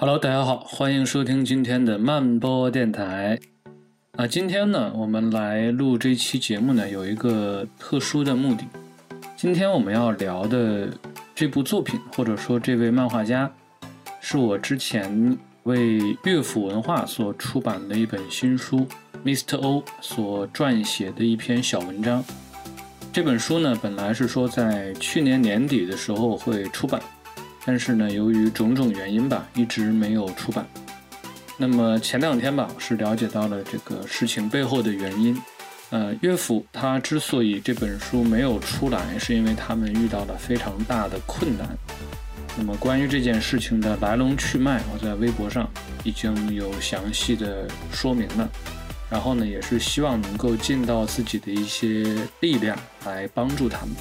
Hello，大家好，欢迎收听今天的慢播电台。啊，今天呢，我们来录这期节目呢，有一个特殊的目的。今天我们要聊的这部作品，或者说这位漫画家，是我之前为乐府文化所出版的一本新书，Mr. O 所撰写的一篇小文章。这本书呢，本来是说在去年年底的时候会出版。但是呢，由于种种原因吧，一直没有出版。那么前两天吧，是了解到了这个事情背后的原因。呃，乐府他之所以这本书没有出来，是因为他们遇到了非常大的困难。那么关于这件事情的来龙去脉，我在微博上已经有详细的说明了。然后呢，也是希望能够尽到自己的一些力量来帮助他们。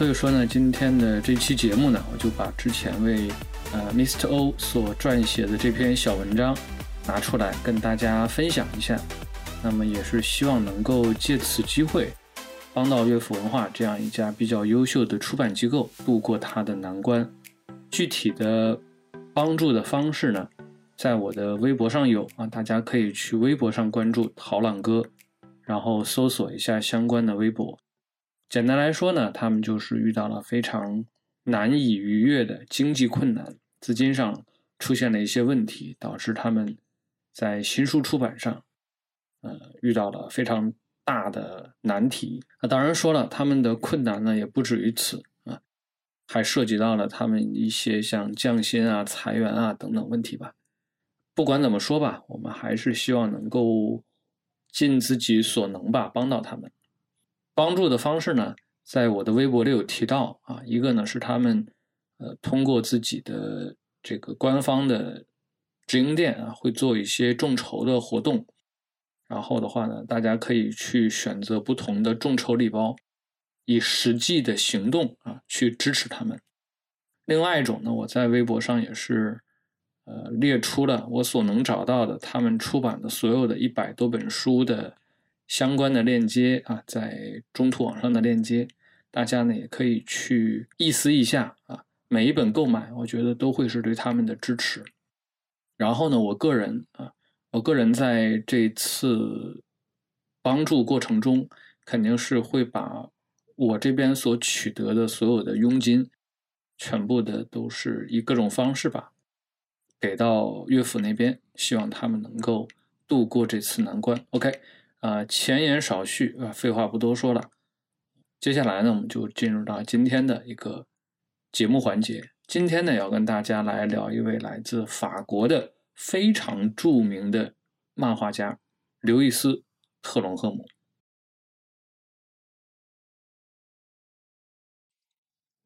所以说呢，今天的这期节目呢，我就把之前为呃 Mr. O 所撰写的这篇小文章拿出来跟大家分享一下。那么也是希望能够借此机会帮到乐府文化这样一家比较优秀的出版机构度过它的难关。具体的帮助的方式呢，在我的微博上有啊，大家可以去微博上关注陶朗哥，然后搜索一下相关的微博。简单来说呢，他们就是遇到了非常难以逾越的经济困难，资金上出现了一些问题，导致他们在新书出版上，呃，遇到了非常大的难题。那当然说了，他们的困难呢也不止于此啊，还涉及到了他们一些像降薪啊、裁员啊等等问题吧。不管怎么说吧，我们还是希望能够尽自己所能吧，帮到他们。帮助的方式呢，在我的微博里有提到啊，一个呢是他们呃通过自己的这个官方的直营店啊，会做一些众筹的活动，然后的话呢，大家可以去选择不同的众筹礼包，以实际的行动啊去支持他们。另外一种呢，我在微博上也是呃列出了我所能找到的他们出版的所有的一百多本书的。相关的链接啊，在中途网上的链接，大家呢也可以去意思一下啊。每一本购买，我觉得都会是对他们的支持。然后呢，我个人啊，我个人在这次帮助过程中，肯定是会把我这边所取得的所有的佣金，全部的都是以各种方式吧，给到岳父那边，希望他们能够度过这次难关。OK。啊，前言少叙啊，废话不多说了。接下来呢，我们就进入到今天的一个节目环节。今天呢，要跟大家来聊一位来自法国的非常著名的漫画家刘易斯·特隆赫姆。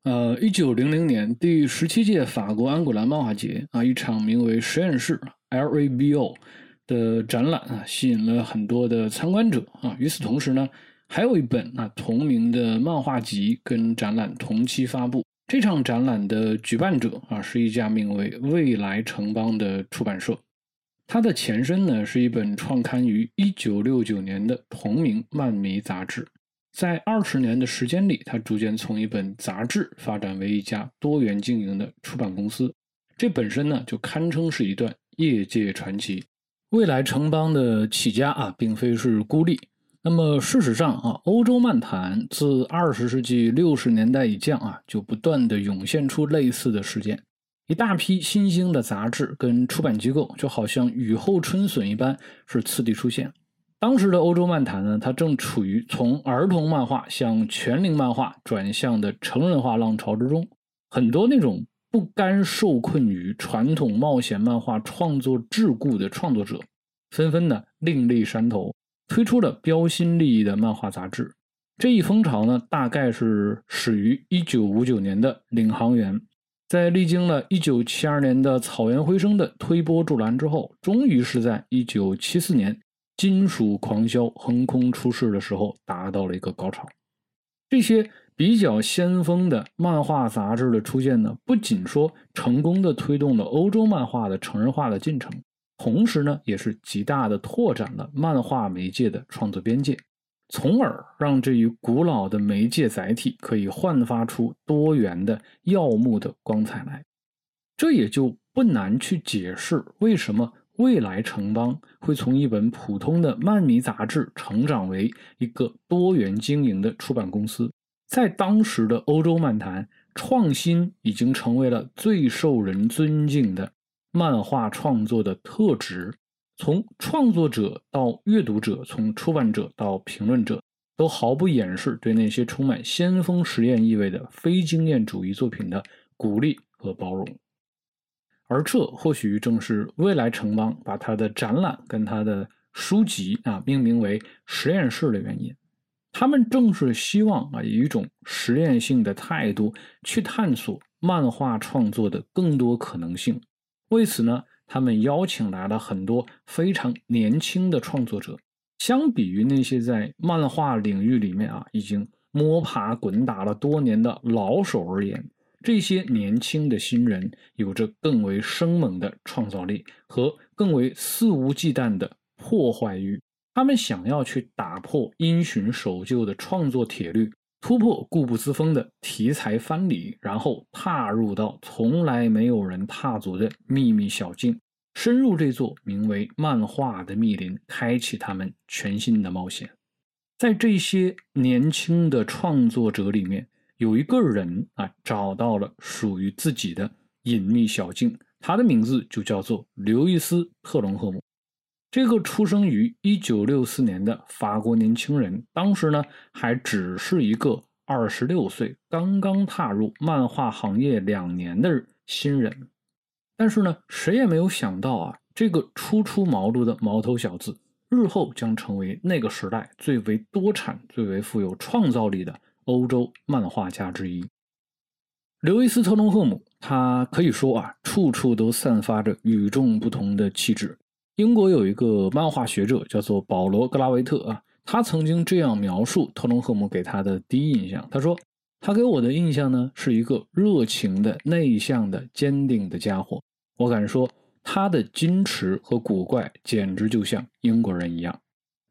呃，一九零零年第十七届法国安古兰漫画节啊，一场名为“实验室 ”（LABO）。的展览啊，吸引了很多的参观者啊。与此同时呢，还有一本啊同名的漫画集跟展览同期发布。这场展览的举办者啊，是一家名为未来城邦的出版社。它的前身呢，是一本创刊于1969年的同名漫迷杂志。在二十年的时间里，它逐渐从一本杂志发展为一家多元经营的出版公司。这本身呢，就堪称是一段业界传奇。未来城邦的起家啊，并非是孤立。那么事实上啊，欧洲漫坛自二十世纪六十年代以降啊，就不断的涌现出类似的事件。一大批新兴的杂志跟出版机构，就好像雨后春笋一般，是次第出现。当时的欧洲漫坛呢，它正处于从儿童漫画向全龄漫画转向的成人化浪潮之中，很多那种。不甘受困于传统冒险漫画创作桎梏的创作者，纷纷呢另立山头，推出了标新立异的漫画杂志。这一风潮呢，大概是始于1959年的《领航员》，在历经了1972年的《草原回声》的推波助澜之后，终于是在1974年《金属狂销》横空出世的时候，达到了一个高潮。这些。比较先锋的漫画杂志的出现呢，不仅说成功的推动了欧洲漫画的成人化的进程，同时呢，也是极大的拓展了漫画媒介的创作边界，从而让这一古老的媒介载体可以焕发出多元的耀目的光彩来。这也就不难去解释为什么未来城邦会从一本普通的漫迷杂志成长为一个多元经营的出版公司。在当时的欧洲漫坛，创新已经成为了最受人尊敬的漫画创作的特质。从创作者到阅读者，从出版者到评论者，都毫不掩饰对那些充满先锋实验意味的非经验主义作品的鼓励和包容。而这或许正是未来城邦把他的展览跟他的书籍啊命名为实验室的原因。他们正是希望啊以一种实验性的态度去探索漫画创作的更多可能性。为此呢。他们邀请来了很多非常年轻的创作者，相比于那些在漫画领域里面啊已经摸爬滚打了多年的老手而言，这些年轻的新人有着更为生猛的创造力和更为肆无忌惮的破坏欲。他们想要去打破因循守旧的创作铁律，突破固步自封的题材藩篱，然后踏入到从来没有人踏足的秘密小径。深入这座名为漫画的密林，开启他们全新的冒险。在这些年轻的创作者里面，有一个人啊，找到了属于自己的隐秘小径。他的名字就叫做刘易斯·特隆赫姆。这个出生于1964年的法国年轻人，当时呢还只是一个26岁、刚刚踏入漫画行业两年的新人。但是呢，谁也没有想到啊，这个初出茅庐的毛头小子，日后将成为那个时代最为多产、最为富有创造力的欧洲漫画家之一。刘易斯·特隆赫姆，他可以说啊，处处都散发着与众不同的气质。英国有一个漫画学者叫做保罗·格拉维特啊，他曾经这样描述特隆赫姆给他的第一印象，他说。他给我的印象呢，是一个热情的、内向的、坚定的家伙。我敢说，他的矜持和古怪简直就像英国人一样。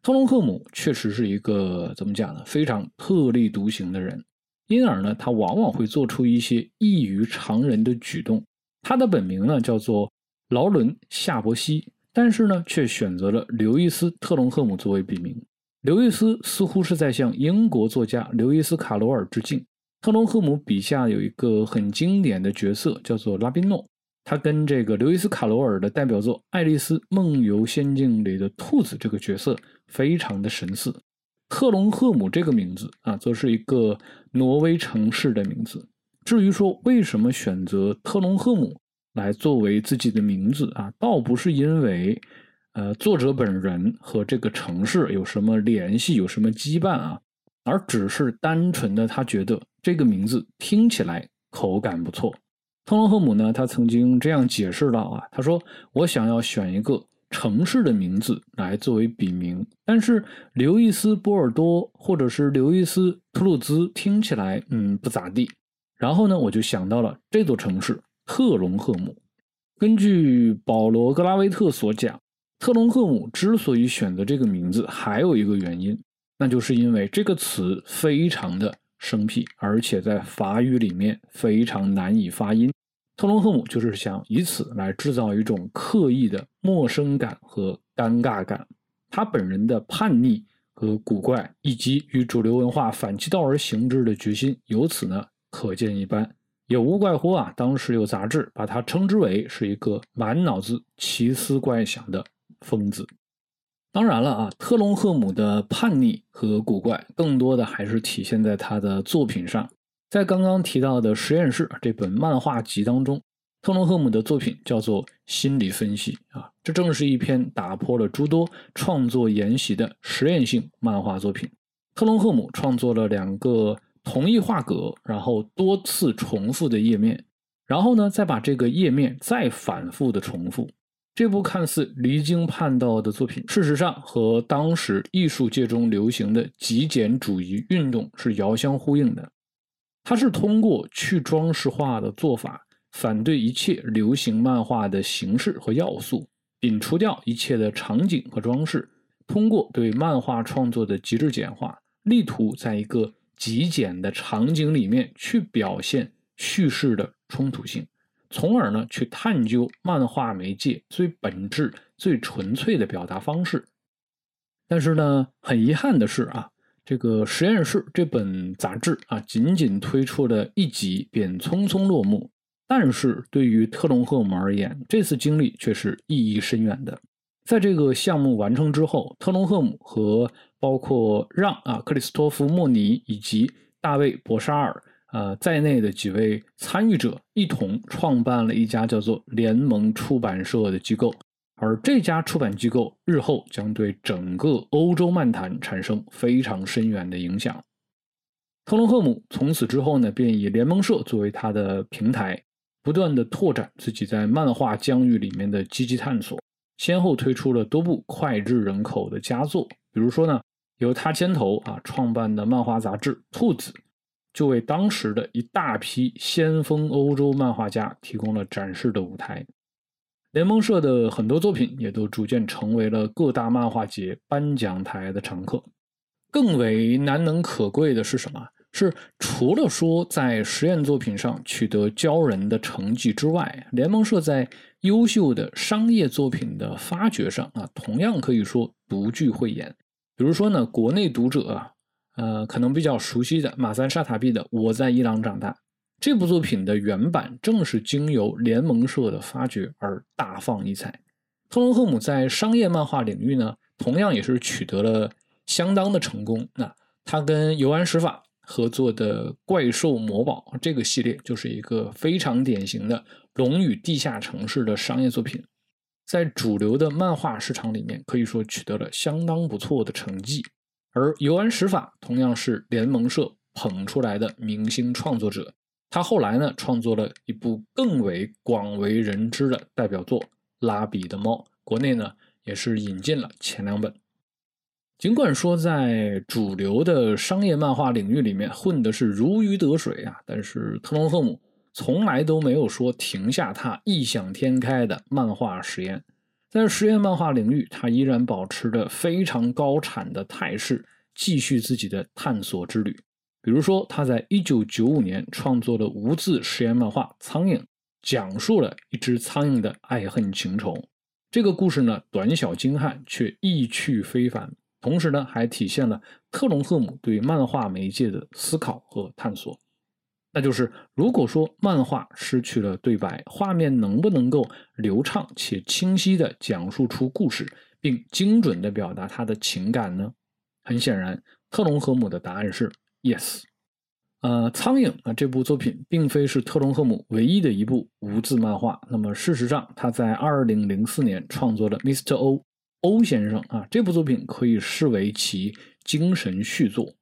特隆赫姆确实是一个怎么讲呢？非常特立独行的人，因而呢，他往往会做出一些异于常人的举动。他的本名呢叫做劳伦·夏伯西，但是呢，却选择了刘易斯·特隆赫姆作为笔名。刘易斯似乎是在向英国作家刘易斯·卡罗尔致敬。特隆赫姆笔下有一个很经典的角色，叫做拉宾诺。他跟这个刘易斯·卡罗尔的代表作《爱丽丝梦游仙境》里的兔子这个角色非常的神似。特隆赫姆这个名字啊，则是一个挪威城市的名字。至于说为什么选择特隆赫姆来作为自己的名字啊，倒不是因为呃作者本人和这个城市有什么联系、有什么羁绊啊，而只是单纯的他觉得。这个名字听起来口感不错。特隆赫姆呢，他曾经这样解释到啊，他说：“我想要选一个城市的名字来作为笔名，但是刘易斯·波尔多或者是刘易斯·图鲁兹听起来嗯不咋地。然后呢，我就想到了这座城市特隆赫姆。根据保罗·格拉维特所讲，特隆赫姆之所以选择这个名字，还有一个原因，那就是因为这个词非常的。”生僻，而且在法语里面非常难以发音。特隆赫姆就是想以此来制造一种刻意的陌生感和尴尬感。他本人的叛逆和古怪，以及与主流文化反其道而行之的决心，由此呢可见一斑。也无怪乎啊，当时有杂志把他称之为是一个满脑子奇思怪想的疯子。当然了啊，特隆赫姆的叛逆和古怪，更多的还是体现在他的作品上。在刚刚提到的《实验室》这本漫画集当中，特隆赫姆的作品叫做《心理分析》啊，这正是一篇打破了诸多创作沿袭的实验性漫画作品。特隆赫姆创作了两个同一画格，然后多次重复的页面，然后呢，再把这个页面再反复的重复。这部看似离经叛道的作品，事实上和当时艺术界中流行的极简主义运动是遥相呼应的。它是通过去装饰化的做法，反对一切流行漫画的形式和要素，摒除掉一切的场景和装饰，通过对漫画创作的极致简化，力图在一个极简的场景里面去表现叙事的冲突性。从而呢去探究漫画媒介最本质、最纯粹的表达方式。但是呢，很遗憾的是啊，这个实验室这本杂志啊，仅仅推出了一集便匆匆落幕。但是对于特隆赫姆而言，这次经历却是意义深远的。在这个项目完成之后，特隆赫姆和包括让啊克里斯托弗莫尼以及大卫博沙尔呃在内的几位参与者一同创办了一家叫做联盟出版社的机构，而这家出版机构日后将对整个欧洲漫坛产生非常深远的影响。特隆赫姆从此之后呢，便以联盟社作为他的平台，不断的拓展自己在漫画疆域里面的积极探索。先后推出了多部脍炙人口的佳作，比如说呢，由他牵头啊创办的漫画杂志《兔子》，就为当时的一大批先锋欧洲漫画家提供了展示的舞台。联盟社的很多作品也都逐渐成为了各大漫画节颁奖台的常客。更为难能可贵的是什么？是除了说在实验作品上取得骄人的成绩之外，联盟社在优秀的商业作品的发掘上啊，同样可以说独具慧眼。比如说呢，国内读者啊，呃，可能比较熟悉的马三沙塔币的《我在伊朗长大》这部作品的原版，正是经由联盟社的发掘而大放异彩。特隆赫姆在商业漫画领域呢，同样也是取得了相当的成功。那他跟尤安史法。合作的《怪兽魔堡》这个系列就是一个非常典型的龙与地下城市的商业作品，在主流的漫画市场里面可以说取得了相当不错的成绩。而尤安史法同样是联盟社捧出来的明星创作者，他后来呢创作了一部更为广为人知的代表作《拉比的猫》，国内呢也是引进了前两本。尽管说在主流的商业漫画领域里面混的是如鱼得水啊，但是特隆赫姆从来都没有说停下他异想天开的漫画实验。在实验漫画领域，他依然保持着非常高产的态势，继续自己的探索之旅。比如说，他在1995年创作的无字实验漫画《苍蝇》，讲述了一只苍蝇的爱恨情仇。这个故事呢，短小精悍，却意趣非凡。同时呢，还体现了特隆赫姆对漫画媒介的思考和探索。那就是，如果说漫画失去了对白，画面能不能够流畅且清晰地讲述出故事，并精准地表达他的情感呢？很显然，特隆赫姆的答案是 yes。呃，苍蝇啊，这部作品并非是特隆赫姆唯一的一部无字漫画。那么，事实上，他在2004年创作了 Mr. O。欧先生啊，这部作品可以视为其精神续作，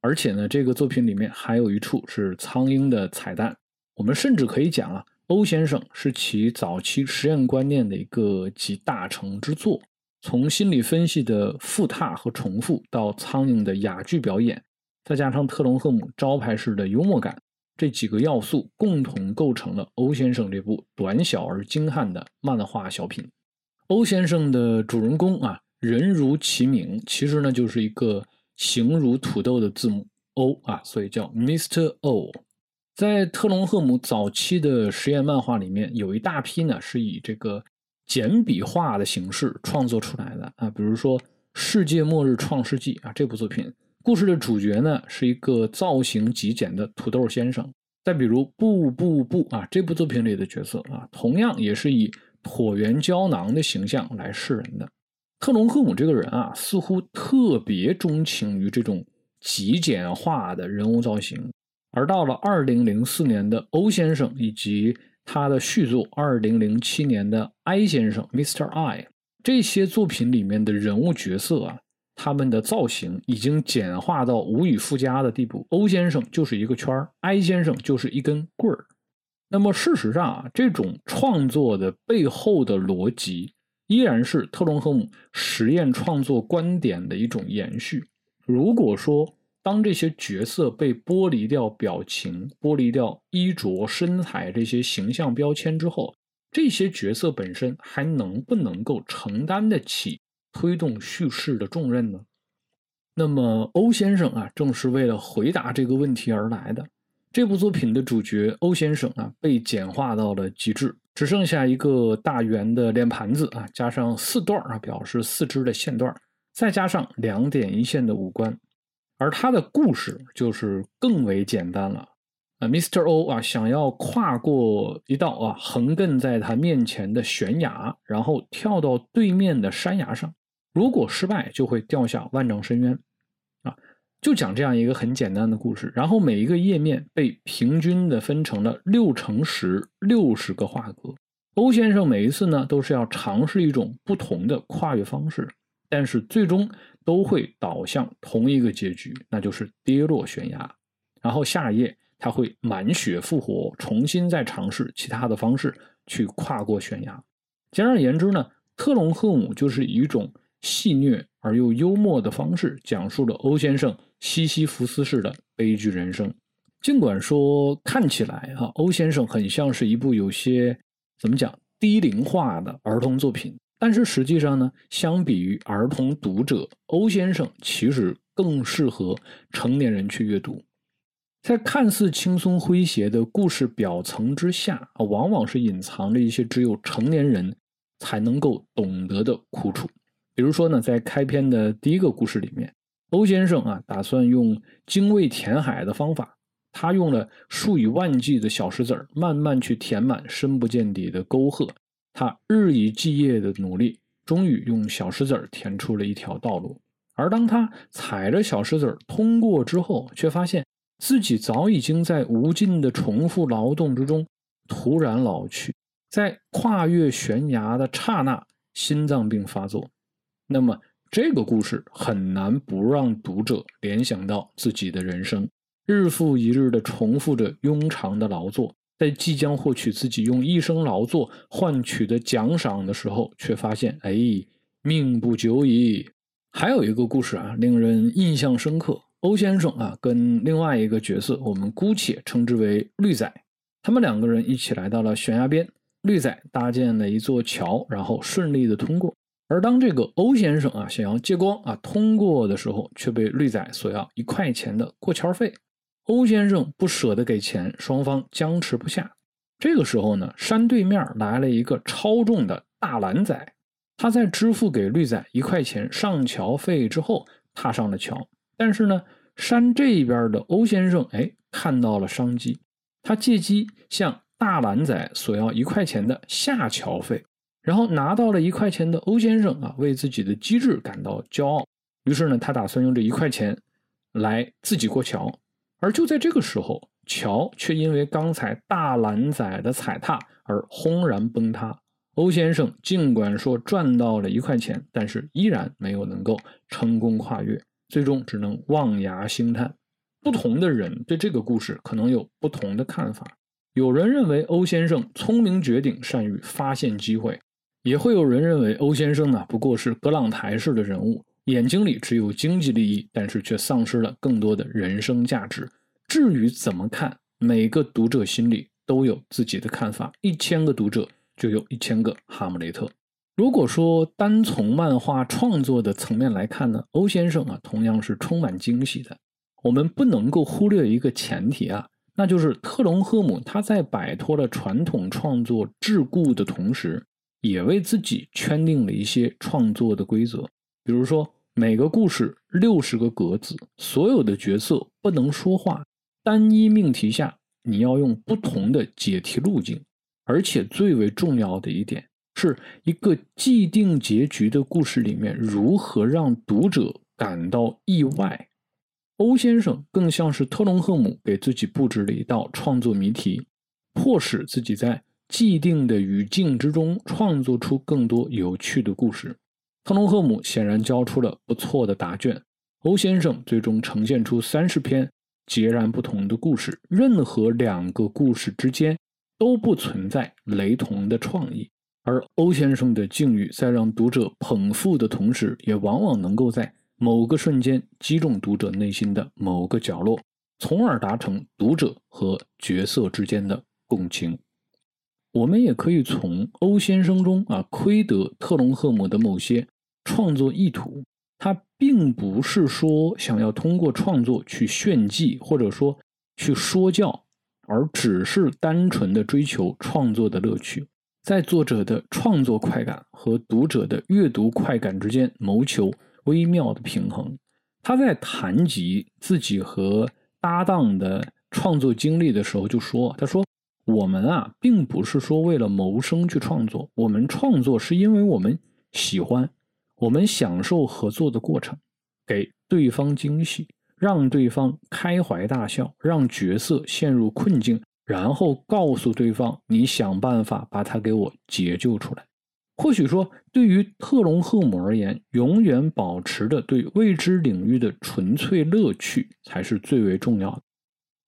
而且呢，这个作品里面还有一处是苍蝇的彩蛋。我们甚至可以讲啊，欧先生是其早期实验观念的一个集大成之作。从心理分析的复沓和重复，到苍蝇的哑剧表演，再加上特隆赫姆招牌式的幽默感，这几个要素共同构成了欧先生这部短小而精悍的漫画小品。欧先生的主人公啊，人如其名，其实呢就是一个形如土豆的字母 O 啊，所以叫 Mr. O。在特隆赫姆早期的实验漫画里面，有一大批呢是以这个简笔画的形式创作出来的啊，比如说《世界末日创世纪》啊这部作品，故事的主角呢是一个造型极简的土豆先生。再比如《不不不》啊这部作品里的角色啊，同样也是以。椭圆胶囊的形象来示人的特隆赫姆这个人啊，似乎特别钟情于这种极简化的人物造型。而到了二零零四年的欧先生以及他的续作二零零七年的 I 先生 Mr. I 这些作品里面的人物角色啊，他们的造型已经简化到无以复加的地步。欧先生就是一个圈儿，I 先生就是一根棍儿。那么事实上啊，这种创作的背后的逻辑，依然是特隆赫姆实验创作观点的一种延续。如果说当这些角色被剥离掉表情、剥离掉衣着、身材这些形象标签之后，这些角色本身还能不能够承担得起推动叙事的重任呢？那么欧先生啊，正是为了回答这个问题而来的。这部作品的主角欧先生啊，被简化到了极致，只剩下一个大圆的脸盘子啊，加上四段啊，表示四肢的线段，再加上两点一线的五官，而他的故事就是更为简单了。啊，Mr. O 啊，想要跨过一道啊横亘在他面前的悬崖，然后跳到对面的山崖上，如果失败，就会掉下万丈深渊。就讲这样一个很简单的故事，然后每一个页面被平均的分成了六乘十六十个画格。欧先生每一次呢都是要尝试一种不同的跨越方式，但是最终都会导向同一个结局，那就是跌落悬崖。然后下一页他会满血复活，重新再尝试其他的方式去跨过悬崖。简而言之呢，特隆赫姆就是以一种戏谑而又幽默的方式讲述了欧先生。西西弗斯式的悲剧人生，尽管说看起来哈，欧先生很像是一部有些怎么讲低龄化的儿童作品，但是实际上呢，相比于儿童读者，欧先生其实更适合成年人去阅读。在看似轻松诙谐的故事表层之下，啊，往往是隐藏着一些只有成年人才能够懂得的苦楚。比如说呢，在开篇的第一个故事里面。欧先生啊，打算用精卫填海的方法。他用了数以万计的小石子儿，慢慢去填满深不见底的沟壑。他日以继夜的努力，终于用小石子儿填出了一条道路。而当他踩着小石子儿通过之后，却发现自己早已经在无尽的重复劳动之中突然老去。在跨越悬崖的刹那，心脏病发作。那么。这个故事很难不让读者联想到自己的人生，日复一日的重复着庸长的劳作，在即将获取自己用一生劳作换取的奖赏的时候，却发现，哎，命不久矣。还有一个故事啊，令人印象深刻。欧先生啊，跟另外一个角色，我们姑且称之为绿仔，他们两个人一起来到了悬崖边，绿仔搭建了一座桥，然后顺利的通过。而当这个欧先生啊想要借光啊通过的时候，却被绿仔索要一块钱的过桥费。欧先生不舍得给钱，双方僵持不下。这个时候呢，山对面来了一个超重的大蓝仔，他在支付给绿仔一块钱上桥费之后，踏上了桥。但是呢，山这边的欧先生哎看到了商机，他借机向大蓝仔索要一块钱的下桥费。然后拿到了一块钱的欧先生啊，为自己的机智感到骄傲。于是呢，他打算用这一块钱来自己过桥。而就在这个时候，桥却因为刚才大蓝仔的踩踏而轰然崩塌。欧先生尽管说赚到了一块钱，但是依然没有能够成功跨越，最终只能望崖兴叹。不同的人对这个故事可能有不同的看法。有人认为欧先生聪明绝顶，善于发现机会。也会有人认为欧先生呢不过是格朗台式的人物，眼睛里只有经济利益，但是却丧失了更多的人生价值。至于怎么看，每个读者心里都有自己的看法。一千个读者就有一千个哈姆雷特。如果说单从漫画创作的层面来看呢，欧先生啊同样是充满惊喜的。我们不能够忽略一个前提啊，那就是特隆赫姆他在摆脱了传统创作桎梏的同时。也为自己圈定了一些创作的规则，比如说每个故事六十个格子，所有的角色不能说话，单一命题下你要用不同的解题路径，而且最为重要的一点是一个既定结局的故事里面如何让读者感到意外。欧先生更像是特隆赫姆给自己布置了一道创作谜题，迫使自己在。既定的语境之中，创作出更多有趣的故事。特隆赫姆显然交出了不错的答卷。欧先生最终呈现出三十篇截然不同的故事，任何两个故事之间都不存在雷同的创意。而欧先生的境遇在让读者捧腹的同时，也往往能够在某个瞬间击中读者内心的某个角落，从而达成读者和角色之间的共情。我们也可以从欧先生中啊窥得特隆赫姆的某些创作意图。他并不是说想要通过创作去炫技，或者说去说教而只是单纯的追求创作的乐趣，在作者的创作快感和读者的阅读快感之间谋求微妙的平衡。他在谈及自己和搭档的创作经历的时候就说：“他说我们啊，并不是说为了谋生去创作，我们创作是因为我们喜欢，我们享受合作的过程，给对方惊喜。”让对方开怀大笑，让角色陷入困境，然后告诉对方：“你想办法把他给我解救出来。”或许说，对于特隆赫姆而言，永远保持着对未知领域的纯粹乐趣才是最为重要的，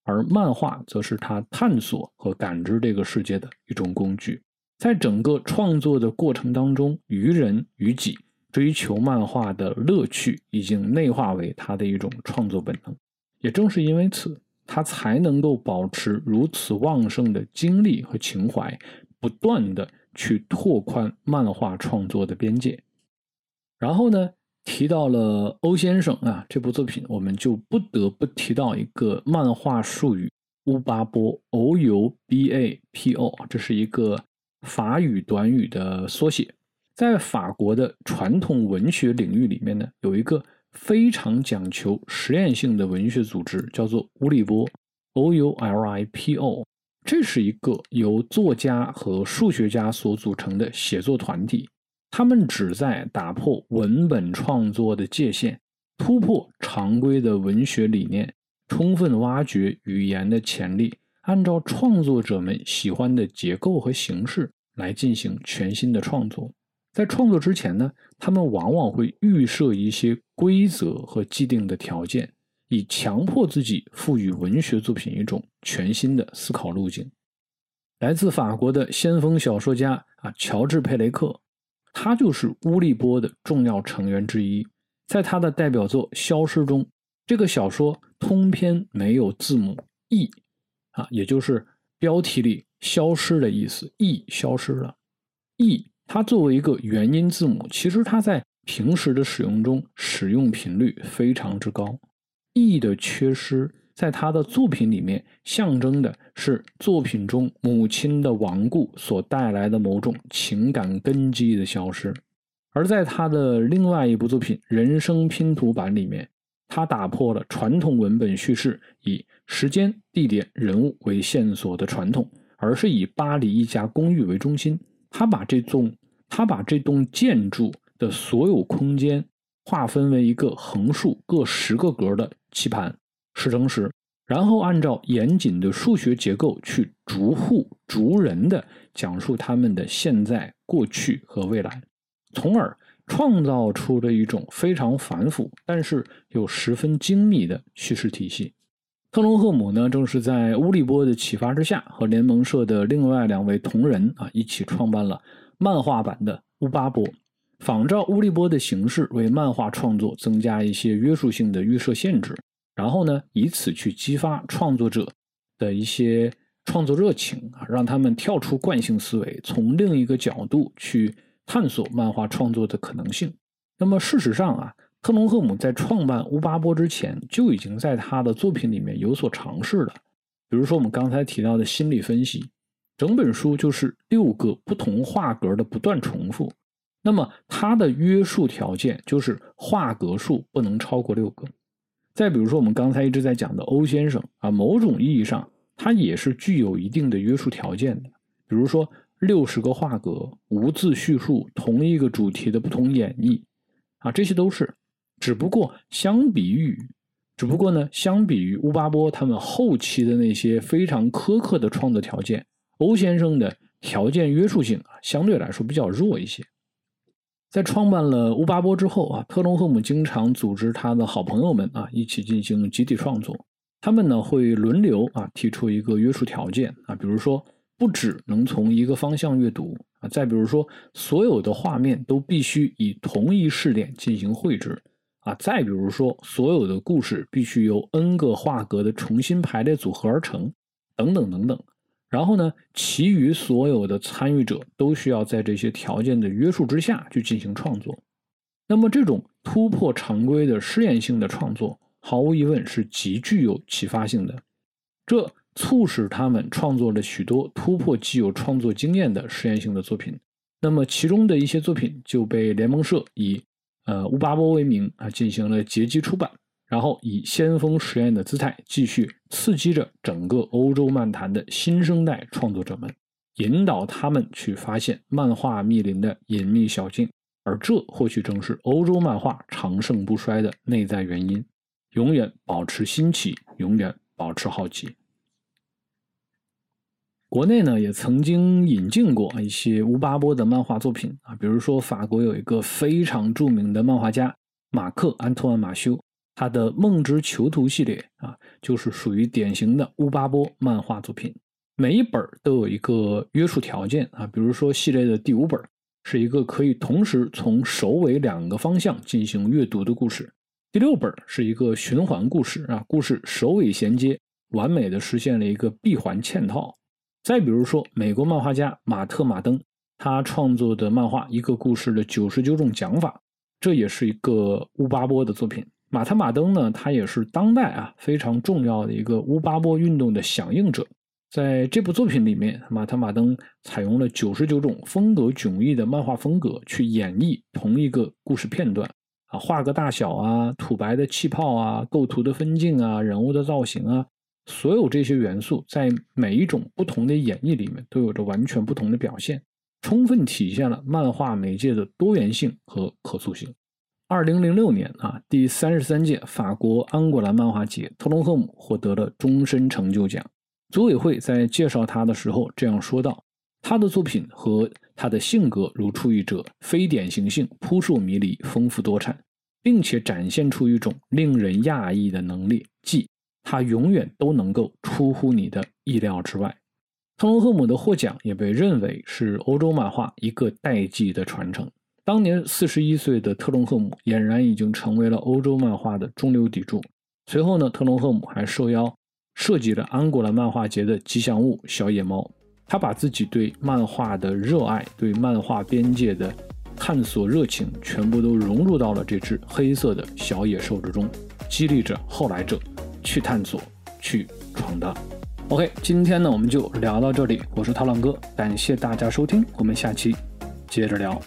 而漫画则是他探索和感知这个世界的一种工具。在整个创作的过程当中，于人于己。追求漫画的乐趣已经内化为他的一种创作本能，也正是因为此，他才能够保持如此旺盛的精力和情怀，不断的去拓宽漫画创作的边界。然后呢，提到了欧先生啊，这部作品我们就不得不提到一个漫画术语“乌巴波 ”（O U B A P O），这是一个法语短语的缩写。在法国的传统文学领域里面呢，有一个非常讲求实验性的文学组织，叫做乌里波 （O U L I P O）。这是一个由作家和数学家所组成的写作团体，他们旨在打破文本创作的界限，突破常规的文学理念，充分挖掘语言的潜力，按照创作者们喜欢的结构和形式来进行全新的创作。在创作之前呢，他们往往会预设一些规则和既定的条件，以强迫自己赋予文学作品一种全新的思考路径。来自法国的先锋小说家啊，乔治·佩雷克，他就是乌利波的重要成员之一。在他的代表作《消失》中，这个小说通篇没有字母 E，啊，也就是标题里“消失”的意思，E 消失了，E。它作为一个元音字母，其实它在平时的使用中使用频率非常之高。E 的缺失，在他的作品里面象征的是作品中母亲的亡故所带来的某种情感根基的消失。而在他的另外一部作品《人生拼图版》里面，他打破了传统文本叙事以时间、地点、人物为线索的传统，而是以巴黎一家公寓为中心。他把这栋他把这栋建筑的所有空间划分为一个横竖各十个格的棋盘十乘十，然后按照严谨的数学结构去逐户逐人的讲述他们的现在、过去和未来，从而创造出了一种非常繁复但是又十分精密的叙事体系。特隆赫姆呢，正是在乌利波的启发之下，和联盟社的另外两位同仁啊一起创办了漫画版的乌巴波，仿照乌利波的形式，为漫画创作增加一些约束性的预设限制，然后呢，以此去激发创作者的一些创作热情啊，让他们跳出惯性思维，从另一个角度去探索漫画创作的可能性。那么事实上啊。特隆赫姆在创办乌巴波之前，就已经在他的作品里面有所尝试了。比如说，我们刚才提到的心理分析，整本书就是六个不同画格的不断重复。那么，它的约束条件就是画格数不能超过六个。再比如说，我们刚才一直在讲的欧先生啊，某种意义上，他也是具有一定的约束条件的。比如说，六十个画格，无字叙述，同一个主题的不同演绎啊，这些都是。只不过相比于，只不过呢，相比于乌巴波他们后期的那些非常苛刻的创作条件，欧先生的条件约束性啊，相对来说比较弱一些。在创办了乌巴波之后啊，特隆赫姆经常组织他的好朋友们啊一起进行集体创作。他们呢会轮流啊提出一个约束条件啊，比如说不只能从一个方向阅读啊，再比如说所有的画面都必须以同一视点进行绘制。啊，再比如说，所有的故事必须由 n 个画格的重新排列组合而成，等等等等。然后呢，其余所有的参与者都需要在这些条件的约束之下去进行创作。那么，这种突破常规的试验性的创作，毫无疑问是极具有启发性的。这促使他们创作了许多突破既有创作经验的试验性的作品。那么其中的一些作品就被联盟社以呃乌巴波为名啊进行了结集出版，然后以先锋实验的姿态继续刺激着整个欧洲漫坛的新生代创作者们，引导他们去发现漫画密林的隐秘小径。而这或许正是欧洲漫画长盛不衰的内在原因，永远保持新奇，永远保持好奇。国内呢也曾经引进过一些乌巴波的漫画作品啊，比如说法国有一个非常著名的漫画家马克·安托万·马修，他的《梦之囚徒》系列啊，就是属于典型的乌巴波漫画作品。每一本都有一个约束条件啊，比如说系列的第五本。是一个可以同时从首尾两个方向进行阅读的故事。第六本是一个循环故事啊，故事首尾衔接，完美的实现了一个闭环嵌套。再比如说，美国漫画家马特·马登，他创作的漫画《一个故事的九十九种讲法》，这也是一个乌巴波的作品。马特·马登呢，他也是当代啊非常重要的一个乌巴波运动的响应者。在这部作品里面，马特·马登采用了九十九种风格迥异的漫画风格去演绎同一个故事片段啊，画个大小啊，土白的气泡啊，构图的分镜啊，人物的造型啊，所有这些元素在每一种不同的演绎里面都有着完全不同的表现，充分体现了漫画媒介的多元性和可塑性。二零零六年啊，第三十三届法国安果兰漫画节，特隆赫姆获得了终身成就奖。组委会在介绍他的时候这样说道：“他的作品和他的性格如出一辙，非典型性扑朔迷离、丰富多产，并且展现出一种令人讶异的能力，即他永远都能够出乎你的意料之外。”特隆赫姆的获奖也被认为是欧洲漫画一个代际的传承。当年四十一岁的特隆赫姆俨然已经成为了欧洲漫画的中流砥柱。随后呢，特隆赫姆还受邀。设计了安果兰漫画节的吉祥物小野猫，他把自己对漫画的热爱、对漫画边界的探索热情，全部都融入到了这只黑色的小野兽之中，激励着后来者去探索、去闯荡。OK，今天呢我们就聊到这里，我是涛浪哥，感谢大家收听，我们下期接着聊。